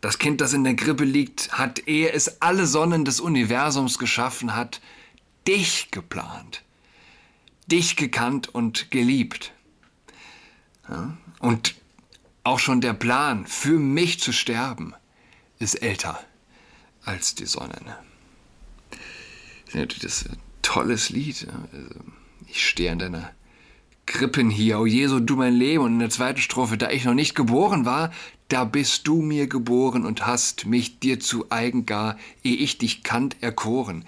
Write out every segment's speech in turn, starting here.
Das Kind, das in der Krippe liegt, hat, ehe es alle Sonnen des Universums geschaffen hat, dich geplant, dich gekannt und geliebt. Ja? Und auch schon der Plan, für mich zu sterben, ist älter als die Sonne. Das ist natürlich ein tolles Lied. Also, ich stehe an deiner Krippen hier, o Jesu, du mein Leben. Und in der zweiten Strophe, da ich noch nicht geboren war, da bist du mir geboren und hast mich dir zu eigen gar, ehe ich dich kannt, erkoren.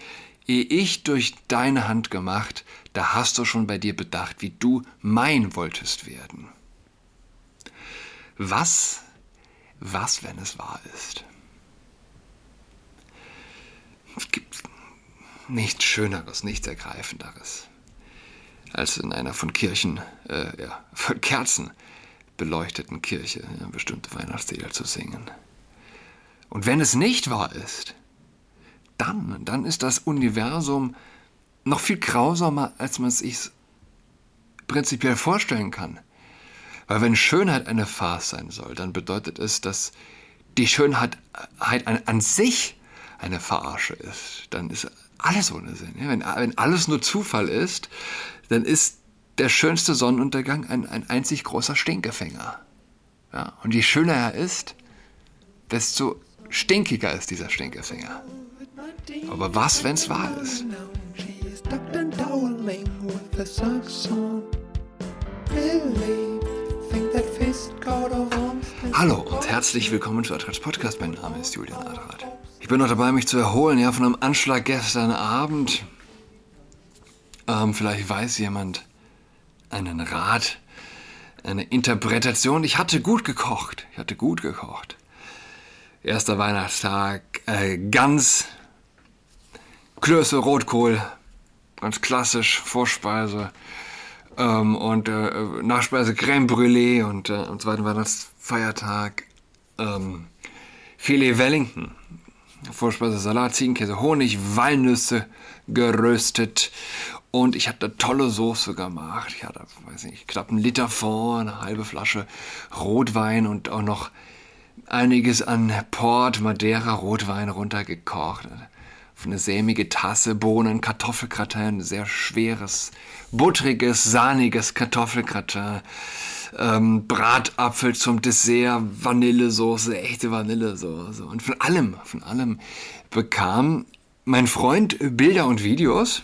Ehe ich durch deine Hand gemacht, da hast du schon bei dir bedacht, wie du mein wolltest werden. Was, was, wenn es wahr ist? Es gibt nichts Schöneres, nichts Ergreifenderes, als in einer von Kirchen, äh, ja, von Kerzen beleuchteten Kirche eine bestimmte Weihnachtslieder zu singen. Und wenn es nicht wahr ist, dann, dann ist das Universum noch viel grausamer, als man es sich prinzipiell vorstellen kann. Weil wenn Schönheit eine Farce sein soll, dann bedeutet es, dass die Schönheit an, an sich eine Verarsche ist. Dann ist alles ohne Sinn. Ja? Wenn, wenn alles nur Zufall ist, dann ist der schönste Sonnenuntergang ein, ein einzig großer Stinkefänger. Ja? Und je schöner er ist, desto stinkiger ist dieser Stinkefänger. Aber was, wenn es wahr ist? Hallo und herzlich willkommen zu Adrats Podcast. Mein Name ist Julian Adrat. Ich bin noch dabei, mich zu erholen, ja, von einem Anschlag gestern Abend. Ähm, vielleicht weiß jemand einen Rat, eine Interpretation. Ich hatte gut gekocht. Ich hatte gut gekocht. Erster Weihnachtstag, äh, ganz Klöße, Rotkohl, ganz klassisch, Vorspeise. Ähm, und äh, Nachspeise Crème Brûlée und äh, am zweiten Weihnachtsfeiertag ähm, Filet Wellington. Vorspeise Salat, Ziegenkäse, Honig, Walnüsse geröstet. Und ich hatte tolle Soße gemacht. Ich hatte, weiß nicht, knapp einen Liter Fond, eine halbe Flasche Rotwein und auch noch einiges an Port, Madeira, Rotwein runtergekocht. Eine sämige Tasse Bohnen, Kartoffelgratin, sehr schweres, buttriges, sahniges Kartoffelgratin ähm, Bratapfel zum Dessert, Vanillesoße, echte Vanillesoße. Und von allem, von allem bekam mein Freund Bilder und Videos.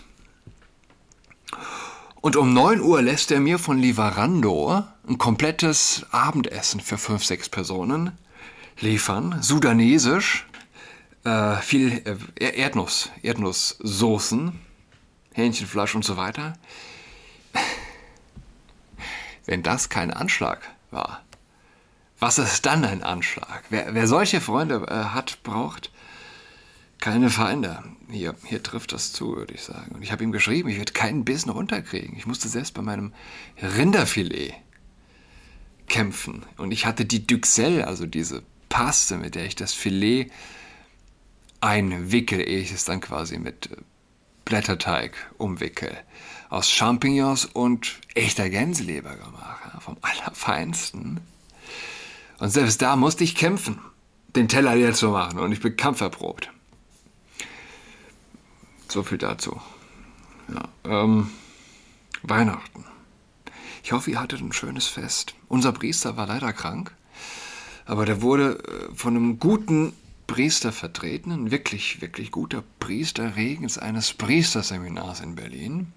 Und um 9 Uhr lässt er mir von Lieferando ein komplettes Abendessen für 5, 6 Personen liefern. Sudanesisch, äh, viel äh, Erdnuss, Erdnusssoßen, Hähnchenfleisch und so weiter. Wenn das kein Anschlag war, was ist dann ein Anschlag? Wer, wer solche Freunde äh, hat, braucht keine Feinde. Hier, hier trifft das zu, würde ich sagen. Und ich habe ihm geschrieben, ich werde keinen Bissen runterkriegen. Ich musste selbst bei meinem Rinderfilet kämpfen. Und ich hatte die Duxelle, also diese Paste, mit der ich das Filet einwickel, ehe ich es dann quasi mit äh, Blätterteig umwickel aus Champignons und echter Gänseleber gemacht, vom allerfeinsten. Und selbst da musste ich kämpfen, den Teller leer zu machen und ich bin kampferprobt. So viel dazu. Ja, ähm, Weihnachten. Ich hoffe, ihr hattet ein schönes Fest. Unser Priester war leider krank, aber der wurde äh, von einem guten Priester vertreten, ein wirklich, wirklich guter Priester Regens eines Priesterseminars in Berlin.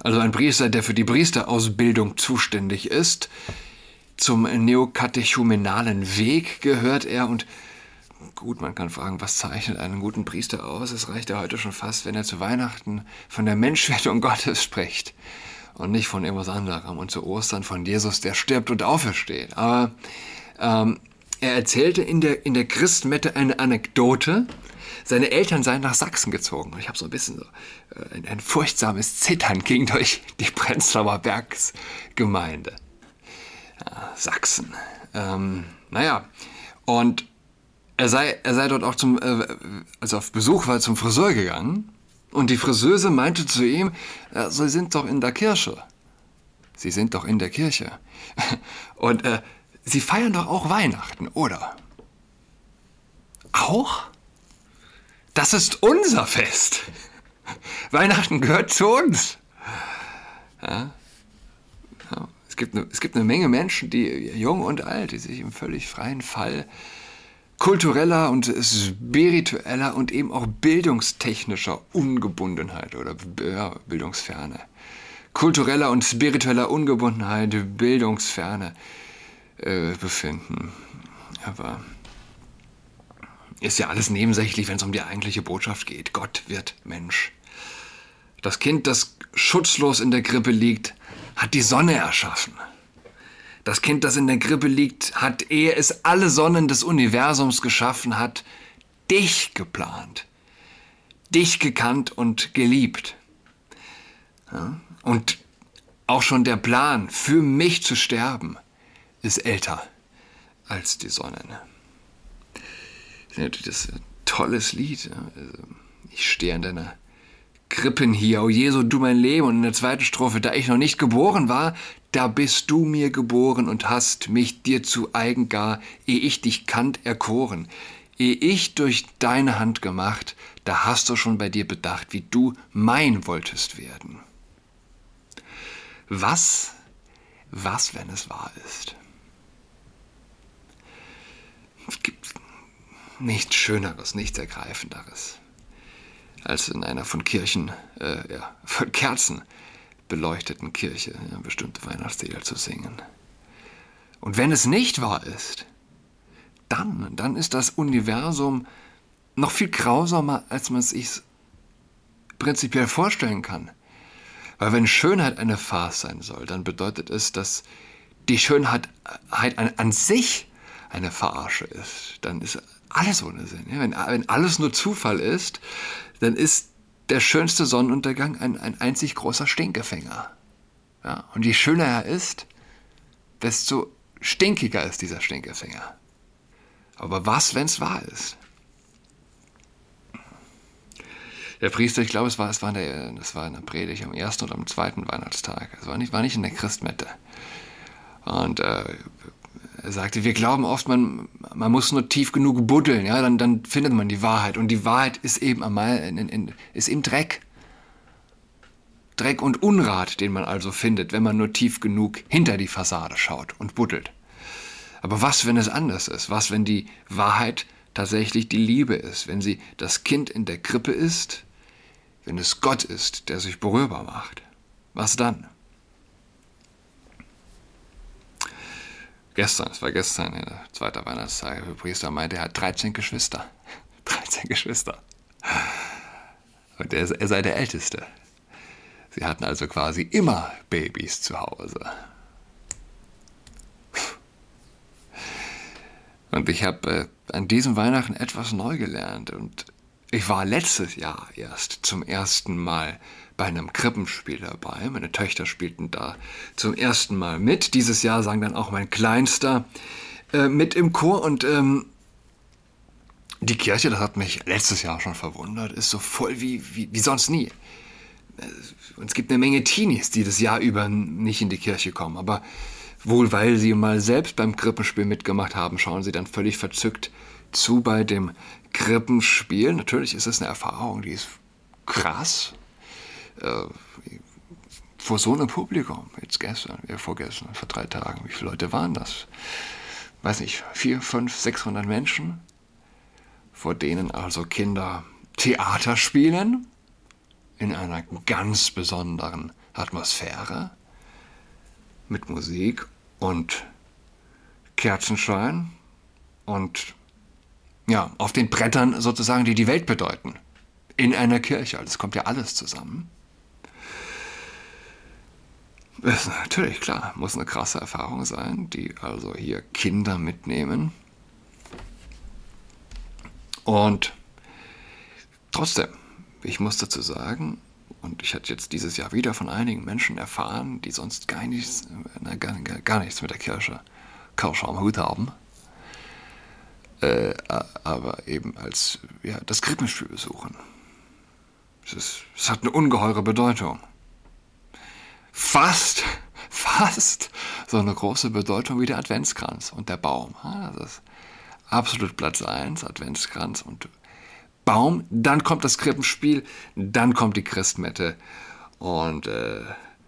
Also ein Priester, der für die Priesterausbildung zuständig ist. Zum neokatechumenalen Weg gehört er und gut, man kann fragen, was zeichnet einen guten Priester aus? Es reicht ja heute schon fast, wenn er zu Weihnachten von der Menschwerdung Gottes spricht und nicht von irgendwas anderem und zu Ostern von Jesus, der stirbt und aufersteht. Aber ähm, er erzählte in der, in der Christmette eine Anekdote, seine Eltern seien nach Sachsen gezogen. Und ich habe so ein bisschen so äh, ein, ein furchtsames Zittern ging durch die Prenzlauer Bergsgemeinde. Ja, Sachsen. Ähm, naja, und er sei, er sei dort auch zum, äh, also auf Besuch war, zum Friseur gegangen. Und die Friseuse meinte zu ihm, äh, Sie sind doch in der Kirche. Sie sind doch in der Kirche. Und äh, Sie feiern doch auch Weihnachten, oder? Auch? Das ist unser Fest. Weihnachten gehört zu uns. Ja? Ja. Es, gibt eine, es gibt eine Menge Menschen, die jung und alt, die sich im völlig freien Fall kultureller und spiritueller und eben auch bildungstechnischer Ungebundenheit oder ja, Bildungsferne. Kultureller und spiritueller Ungebundenheit, Bildungsferne äh, befinden. Aber ist ja alles nebensächlich, wenn es um die eigentliche Botschaft geht. Gott wird Mensch. Das Kind, das schutzlos in der Krippe liegt, hat die Sonne erschaffen. Das Kind, das in der Krippe liegt, hat, ehe es alle Sonnen des Universums geschaffen hat, dich geplant, dich gekannt und geliebt. Ja? Und auch schon der Plan, für mich zu sterben, ist älter als die Sonnen. Das ist ein tolles Lied. Also, ich stehe an deiner Krippen hier, o Jesu, du mein Leben. Und in der zweiten Strophe, da ich noch nicht geboren war, da bist du mir geboren und hast mich dir zu eigen gar, ehe ich dich kannt, erkoren. Ehe ich durch deine Hand gemacht, da hast du schon bei dir bedacht, wie du mein wolltest werden. Was, was, wenn es wahr ist? Es gibt nichts Schöneres, nichts Ergreifenderes als in einer von Kirchen, äh, ja, von Kerzen beleuchteten Kirche ja, bestimmte Weihnachtslieder zu singen. Und wenn es nicht wahr ist, dann, dann ist das Universum noch viel grausamer, als man es sich prinzipiell vorstellen kann. Weil wenn Schönheit eine Farce sein soll, dann bedeutet es, dass die Schönheit an, an sich eine Verarsche ist. Dann ist alles ohne Sinn. Ja, wenn, wenn alles nur Zufall ist, dann ist der schönste Sonnenuntergang ein, ein einzig großer Stinkefänger. Ja, und je schöner er ist, desto stinkiger ist dieser Stinkefänger. Aber was, wenn es wahr ist? Der Priester, ich glaube, es war, es war, in der, das war in der Predigt am ersten oder am zweiten Weihnachtstag. Es war nicht, war nicht in der Christmette. Und äh, er sagte, wir glauben oft, man, man muss nur tief genug buddeln, ja, dann, dann findet man die Wahrheit. Und die Wahrheit ist eben einmal in, in, ist im Dreck. Dreck und Unrat, den man also findet, wenn man nur tief genug hinter die Fassade schaut und buddelt. Aber was, wenn es anders ist? Was, wenn die Wahrheit tatsächlich die Liebe ist? Wenn sie das Kind in der Krippe ist? Wenn es Gott ist, der sich berührbar macht? Was dann? Gestern, es war gestern, der zweite Weihnachtstag, der Priester meinte, er hat 13 Geschwister. 13 Geschwister. Und er, er sei der Älteste. Sie hatten also quasi immer Babys zu Hause. Und ich habe äh, an diesem Weihnachten etwas neu gelernt. Und ich war letztes Jahr erst zum ersten Mal bei einem Krippenspiel dabei. Meine Töchter spielten da zum ersten Mal mit. Dieses Jahr sang dann auch mein Kleinster äh, mit im Chor und ähm, die Kirche, das hat mich letztes Jahr schon verwundert, ist so voll wie, wie, wie sonst nie. Äh, und es gibt eine Menge Teenies, die das Jahr über nicht in die Kirche kommen, aber wohl weil sie mal selbst beim Krippenspiel mitgemacht haben, schauen sie dann völlig verzückt zu bei dem Krippenspiel. Natürlich ist es eine Erfahrung, die ist krass, äh, vor so einem Publikum, jetzt gestern, ja, vorgestern, vor drei Tagen, wie viele Leute waren das? Weiß nicht, vier, fünf, sechshundert Menschen, vor denen also Kinder Theater spielen, in einer ganz besonderen Atmosphäre, mit Musik und Kerzenschein und ja, auf den Brettern sozusagen, die die Welt bedeuten. In einer Kirche, also es kommt ja alles zusammen. Ist natürlich klar, muss eine krasse Erfahrung sein, die also hier Kinder mitnehmen. Und trotzdem, ich muss dazu sagen, und ich hatte jetzt dieses Jahr wieder von einigen Menschen erfahren, die sonst gar nichts, na, gar, gar nichts mit der Kirche, Kirche am Hut haben, äh, aber eben als ja, das Krippenspiel besuchen. Es, ist, es hat eine ungeheure Bedeutung fast, fast so eine große Bedeutung wie der Adventskranz und der Baum. Das ist absolut Platz 1, Adventskranz und Baum. Dann kommt das Krippenspiel, dann kommt die Christmette und äh,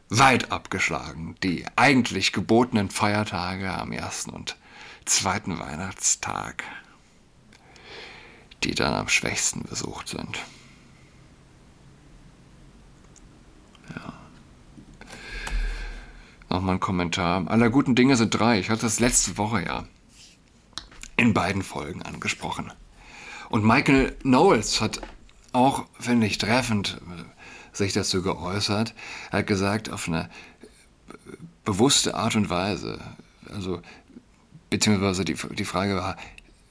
weit abgeschlagen die eigentlich gebotenen Feiertage am ersten und zweiten Weihnachtstag, die dann am schwächsten besucht sind. Ja. Nochmal ein Kommentar. Aller guten Dinge sind drei. Ich hatte das letzte Woche ja in beiden Folgen angesprochen. Und Michael Knowles hat auch, finde ich, treffend äh, sich dazu geäußert. Er hat gesagt, auf eine bewusste Art und Weise, also beziehungsweise die, die Frage war,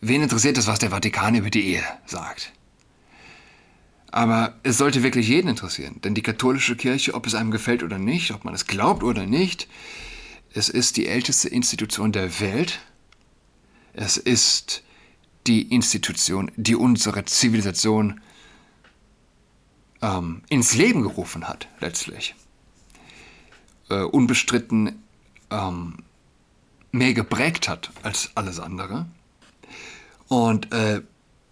wen interessiert es, was der Vatikan über die Ehe sagt? Aber es sollte wirklich jeden interessieren, denn die katholische Kirche, ob es einem gefällt oder nicht, ob man es glaubt oder nicht, es ist die älteste Institution der Welt. Es ist die Institution, die unsere Zivilisation ähm, ins Leben gerufen hat, letztlich. Äh, unbestritten ähm, mehr geprägt hat als alles andere. Und äh,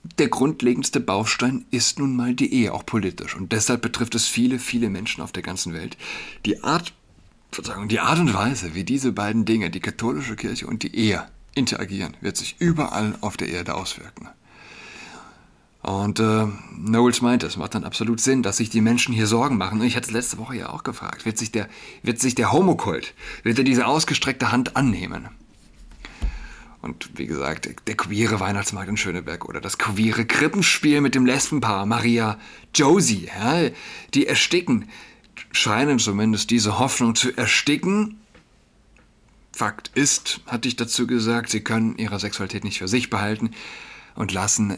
der grundlegendste Baustein ist nun mal die Ehe, auch politisch. Und deshalb betrifft es viele, viele Menschen auf der ganzen Welt. Die Art, Verzeihung, die Art und Weise, wie diese beiden Dinge, die katholische Kirche und die Ehe, interagieren, wird sich überall auf der Erde auswirken. Und äh, Knowles meint, es macht dann absolut Sinn, dass sich die Menschen hier Sorgen machen. Und ich hatte es letzte Woche ja auch gefragt, wird sich der, wird sich der Homokult, wird er diese ausgestreckte Hand annehmen? Und wie gesagt, der queere Weihnachtsmarkt in Schöneberg oder das queere Krippenspiel mit dem Lesbenpaar Maria Josie, ja, die ersticken, scheinen zumindest diese Hoffnung zu ersticken. Fakt ist, hatte ich dazu gesagt, sie können ihre Sexualität nicht für sich behalten und lassen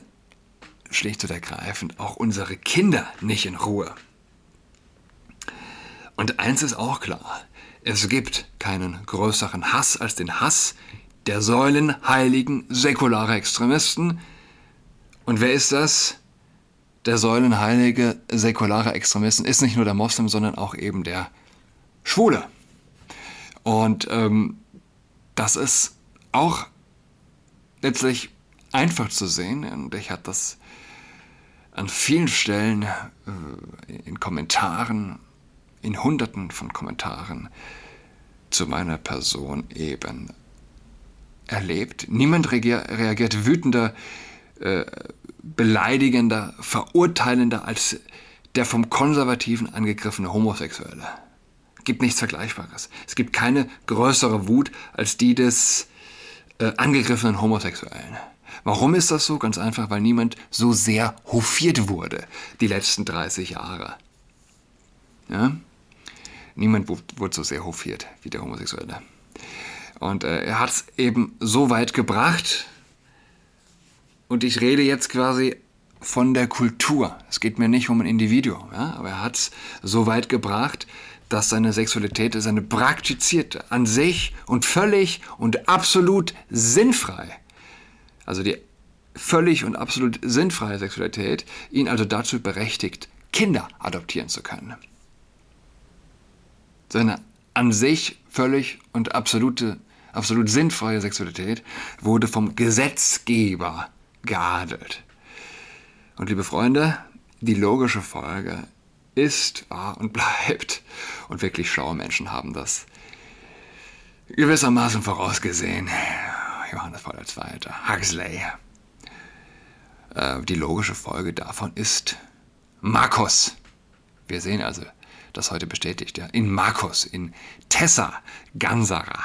schlicht und ergreifend auch unsere Kinder nicht in Ruhe. Und eins ist auch klar, es gibt keinen größeren Hass als den Hass der säulenheiligen säkulare Extremisten. Und wer ist das? Der säulenheilige säkulare Extremisten ist nicht nur der Moslem, sondern auch eben der Schwule. Und ähm, das ist auch letztlich einfach zu sehen. Und ich hatte das an vielen Stellen äh, in Kommentaren, in Hunderten von Kommentaren zu meiner Person eben erlebt. Niemand reagiert wütender, äh, beleidigender, verurteilender als der vom Konservativen angegriffene Homosexuelle. Es gibt nichts Vergleichbares. Es gibt keine größere Wut als die des äh, angegriffenen Homosexuellen. Warum ist das so? Ganz einfach, weil niemand so sehr hofiert wurde die letzten 30 Jahre. Ja? Niemand wurde so sehr hofiert wie der Homosexuelle. Und äh, er hat es eben so weit gebracht. Und ich rede jetzt quasi von der Kultur. Es geht mir nicht um ein Individuum, ja? aber er hat es so weit gebracht, dass seine Sexualität, seine praktizierte, an sich und völlig und absolut sinnfrei also die völlig und absolut sinnfreie Sexualität, ihn also dazu berechtigt, Kinder adoptieren zu können. Seine an sich völlig und absolute, absolut sinnfreie Sexualität wurde vom Gesetzgeber geadelt. Und liebe Freunde, die logische Folge ist, war und bleibt, und wirklich schlaue Menschen haben das gewissermaßen vorausgesehen, Johannes Paul II., Huxley. Äh, die logische Folge davon ist Markus. Wir sehen also, das heute bestätigt, ja, in Markus, in Tessa Gansara.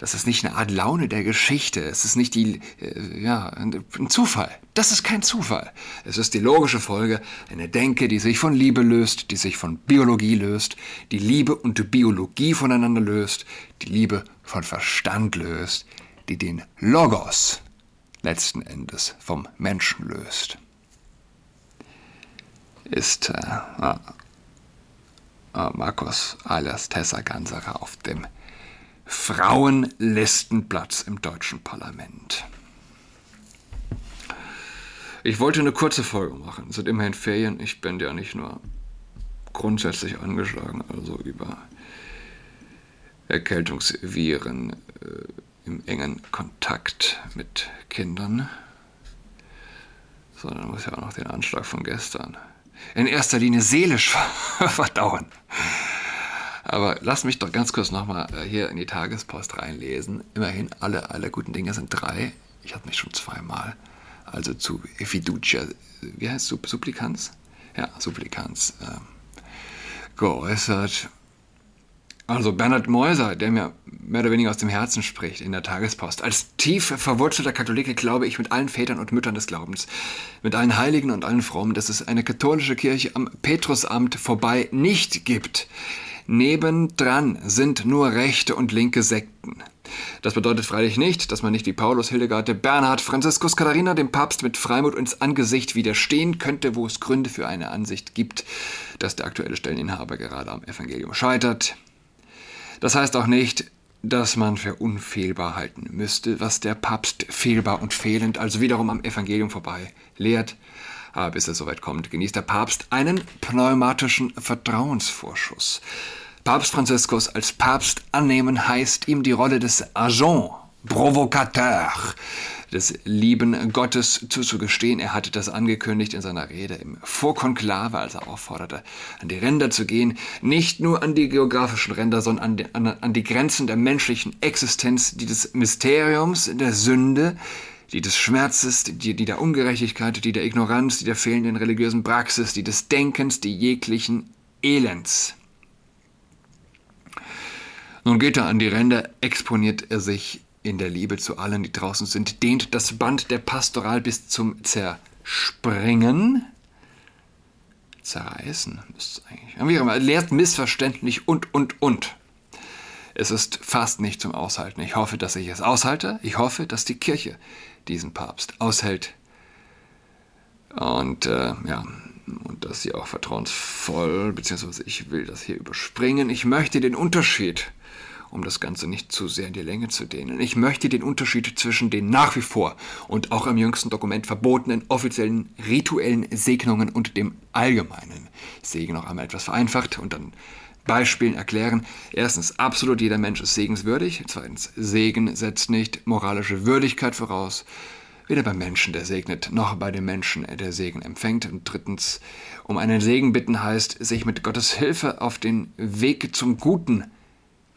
Das ist nicht eine Art Laune der Geschichte. Es ist nicht die, äh, ja, ein Zufall. Das ist kein Zufall. Es ist die logische Folge einer Denke, die sich von Liebe löst, die sich von Biologie löst, die Liebe und die Biologie voneinander löst, die Liebe von Verstand löst, die den Logos letzten Endes vom Menschen löst. Ist äh, äh, Markus alias Tessa Ganserer auf dem Frauenlistenplatz im deutschen Parlament. Ich wollte eine kurze Folge machen. Es sind immerhin Ferien. Ich bin ja nicht nur grundsätzlich angeschlagen, also über Erkältungsviren äh, im engen Kontakt mit Kindern. Sondern muss ja auch noch den Anschlag von gestern in erster Linie seelisch verdauen. Aber lass mich doch ganz kurz nochmal äh, hier in die Tagespost reinlesen. Immerhin, alle, alle guten Dinge sind drei. Ich hatte mich schon zweimal. Also zu Fiducia, wie heißt es? Supplikanz? Ja, Supplikanz. Ähm, geäußert. Also Bernhard Meuser, der mir mehr oder weniger aus dem Herzen spricht in der Tagespost. Als tief verwurzelter Katholike glaube ich mit allen Vätern und Müttern des Glaubens, mit allen Heiligen und allen Frommen, dass es eine katholische Kirche am Petrusamt vorbei nicht gibt. Nebendran sind nur rechte und linke Sekten. Das bedeutet freilich nicht, dass man nicht wie Paulus, Hildegard, Bernhard, Franziskus, Katharina dem Papst mit Freimut ins Angesicht widerstehen könnte, wo es Gründe für eine Ansicht gibt, dass der aktuelle Stelleninhaber gerade am Evangelium scheitert. Das heißt auch nicht, dass man für unfehlbar halten müsste, was der Papst fehlbar und fehlend, also wiederum am Evangelium vorbei, lehrt. Aber bis es soweit kommt, genießt der Papst einen pneumatischen Vertrauensvorschuss. Papst Franziskus als Papst annehmen heißt ihm die Rolle des Agent, Provocateur, des lieben Gottes zuzugestehen. Er hatte das angekündigt in seiner Rede im Vorkonklave, als er aufforderte, an die Ränder zu gehen. Nicht nur an die geografischen Ränder, sondern an die, an, an die Grenzen der menschlichen Existenz, die des Mysteriums, der Sünde, die des Schmerzes, die, die der Ungerechtigkeit, die der Ignoranz, die der fehlenden religiösen Praxis, die des Denkens, die jeglichen Elends. Nun geht er an die Ränder, exponiert er sich in der Liebe zu allen, die draußen sind, dehnt das Band der Pastoral bis zum Zerspringen. Zerreißen müsste es eigentlich. Wie auch immer, lehrt missverständlich und, und, und. Es ist fast nicht zum Aushalten. Ich hoffe, dass ich es aushalte. Ich hoffe, dass die Kirche diesen Papst aushält. Und äh, ja, und dass sie auch vertrauensvoll, beziehungsweise ich will das hier überspringen. Ich möchte den Unterschied um das Ganze nicht zu sehr in die Länge zu dehnen. Ich möchte den Unterschied zwischen den nach wie vor und auch im jüngsten Dokument verbotenen offiziellen rituellen Segnungen und dem allgemeinen Segen noch einmal etwas vereinfacht und dann Beispielen erklären. Erstens, absolut jeder Mensch ist segenswürdig. Zweitens, Segen setzt nicht moralische Würdigkeit voraus. Weder beim Menschen, der segnet, noch bei dem Menschen, der Segen empfängt. Und drittens, um einen Segen bitten heißt, sich mit Gottes Hilfe auf den Weg zum Guten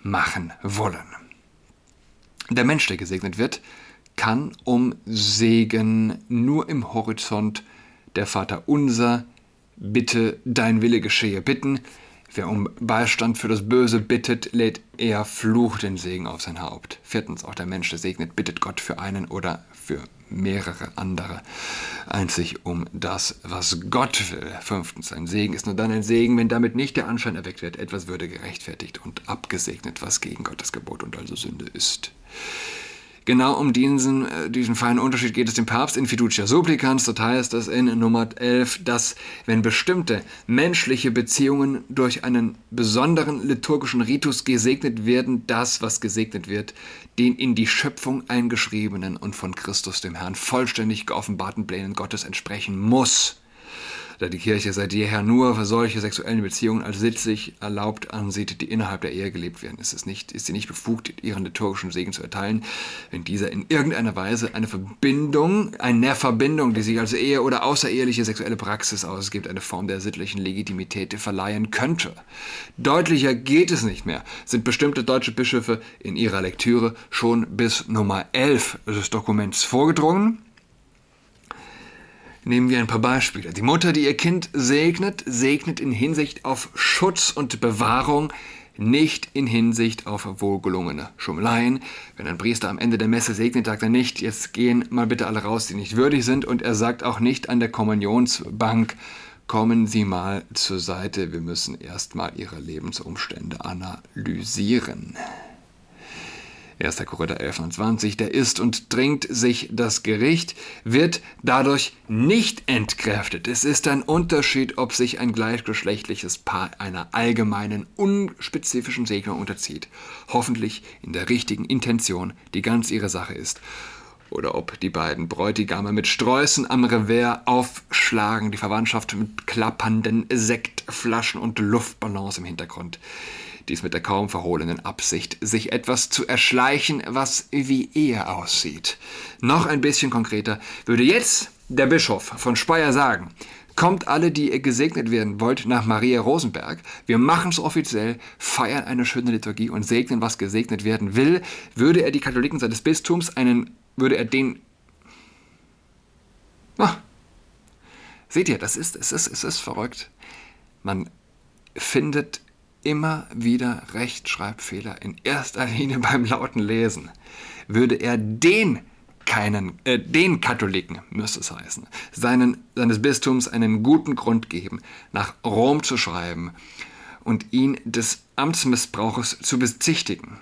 machen wollen. Der Mensch, der gesegnet wird, kann um Segen nur im Horizont der Vater unser, bitte dein Wille geschehe bitten. Wer um Beistand für das Böse bittet, lädt eher Fluch den Segen auf sein Haupt. Viertens, auch der Mensch, der segnet, bittet Gott für einen oder für mehrere andere. Einzig um das, was Gott will. Fünftens, ein Segen ist nur dann ein Segen, wenn damit nicht der Anschein erweckt wird, etwas würde gerechtfertigt und abgesegnet, was gegen Gottes Gebot und also Sünde ist. Genau um diesen, äh, diesen feinen Unterschied geht es dem Papst in Fiducia Supplicans. Dort heißt es in Nummer 11, dass wenn bestimmte menschliche Beziehungen durch einen besonderen liturgischen Ritus gesegnet werden, das, was gesegnet wird, den in die Schöpfung eingeschriebenen und von Christus dem Herrn vollständig geoffenbarten Plänen Gottes entsprechen muss da die Kirche seit jeher nur für solche sexuellen Beziehungen als sittlich erlaubt ansieht, die innerhalb der Ehe gelebt werden, ist, es nicht, ist sie nicht befugt, ihren liturgischen Segen zu erteilen, wenn dieser in irgendeiner Weise eine Verbindung, eine Verbindung, die sich als Ehe oder außereheliche sexuelle Praxis ausgibt, eine Form der sittlichen Legitimität verleihen könnte. Deutlicher geht es nicht mehr, sind bestimmte deutsche Bischöfe in ihrer Lektüre schon bis Nummer 11 des Dokuments vorgedrungen. Nehmen wir ein paar Beispiele. Die Mutter, die ihr Kind segnet, segnet in Hinsicht auf Schutz und Bewahrung, nicht in Hinsicht auf wohlgelungene Schummeleien. Wenn ein Priester am Ende der Messe segnet, sagt er nicht, jetzt gehen mal bitte alle raus, die nicht würdig sind. Und er sagt auch nicht an der Kommunionsbank, kommen Sie mal zur Seite, wir müssen erstmal Ihre Lebensumstände analysieren. 1. Korinther 11 und 20, der isst und trinkt sich das Gericht, wird dadurch nicht entkräftet. Es ist ein Unterschied, ob sich ein gleichgeschlechtliches Paar einer allgemeinen, unspezifischen Segnung unterzieht, hoffentlich in der richtigen Intention, die ganz ihre Sache ist, oder ob die beiden Bräutigame mit Sträußen am Revers aufschlagen, die Verwandtschaft mit klappernden Sektflaschen und Luftballons im Hintergrund. Dies mit der kaum verhohlenen Absicht, sich etwas zu erschleichen, was wie er aussieht. Noch ein bisschen konkreter würde jetzt der Bischof von Speyer sagen, Kommt alle, die ihr gesegnet werden wollt, nach Maria Rosenberg. Wir machen es offiziell, feiern eine schöne Liturgie und segnen, was gesegnet werden will. Würde er die Katholiken seines Bistums einen, würde er den. Ah. Seht ihr, das ist, es ist, es ist verrückt. Man findet immer wieder Rechtschreibfehler, in erster Linie beim lauten Lesen. Würde er den keinen, äh, den Katholiken, müsste es heißen, seinen, seines Bistums einen guten Grund geben, nach Rom zu schreiben und ihn des Amtsmissbrauches zu bezichtigen.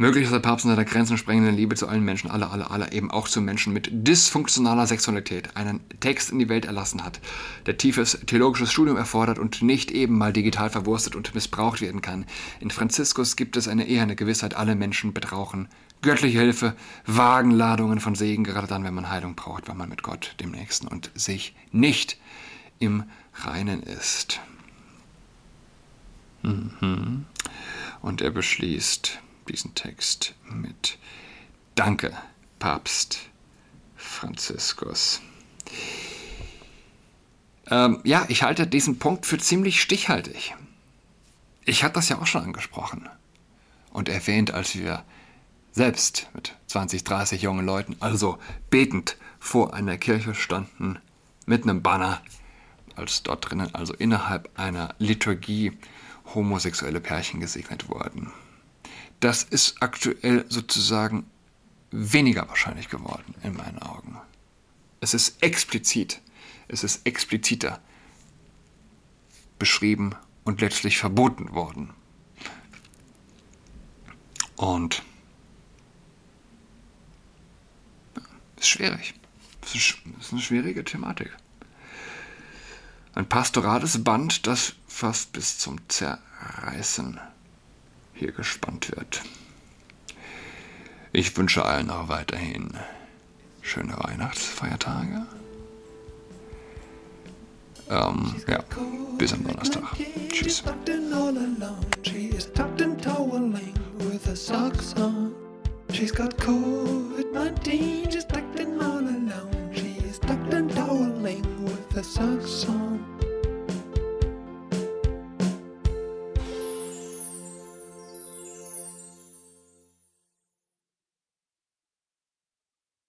Möglich ist der Papst in seiner grenzensprengenden Liebe zu allen Menschen, alle, alle, alle, eben auch zu Menschen mit dysfunktionaler Sexualität, einen Text in die Welt erlassen hat, der tiefes theologisches Studium erfordert und nicht eben mal digital verwurstet und missbraucht werden kann. In Franziskus gibt es eine eherne Gewissheit, alle Menschen betrauchen göttliche Hilfe, Wagenladungen von Segen, gerade dann, wenn man Heilung braucht, weil man mit Gott, dem Nächsten und sich nicht im Reinen ist. Mhm. Und er beschließt diesen Text mit Danke, Papst Franziskus. Ähm, ja, ich halte diesen Punkt für ziemlich stichhaltig. Ich hatte das ja auch schon angesprochen und erwähnt, als wir selbst mit 20, 30 jungen Leuten, also betend vor einer Kirche standen, mit einem Banner, als dort drinnen, also innerhalb einer Liturgie, homosexuelle Pärchen gesegnet wurden. Das ist aktuell sozusagen weniger wahrscheinlich geworden, in meinen Augen. Es ist explizit, es ist expliziter beschrieben und letztlich verboten worden. Und Ist schwierig. Das ist eine schwierige Thematik. Ein pastorales Band, das fast bis zum Zerreißen hier gespannt wird. Ich wünsche allen auch weiterhin schöne Weihnachtsfeiertage. Ähm, ja, bis am Donnerstag. Tschüss. She's got COVID-19, she's tucked in all alone. She's tucked and toweling with her socks on.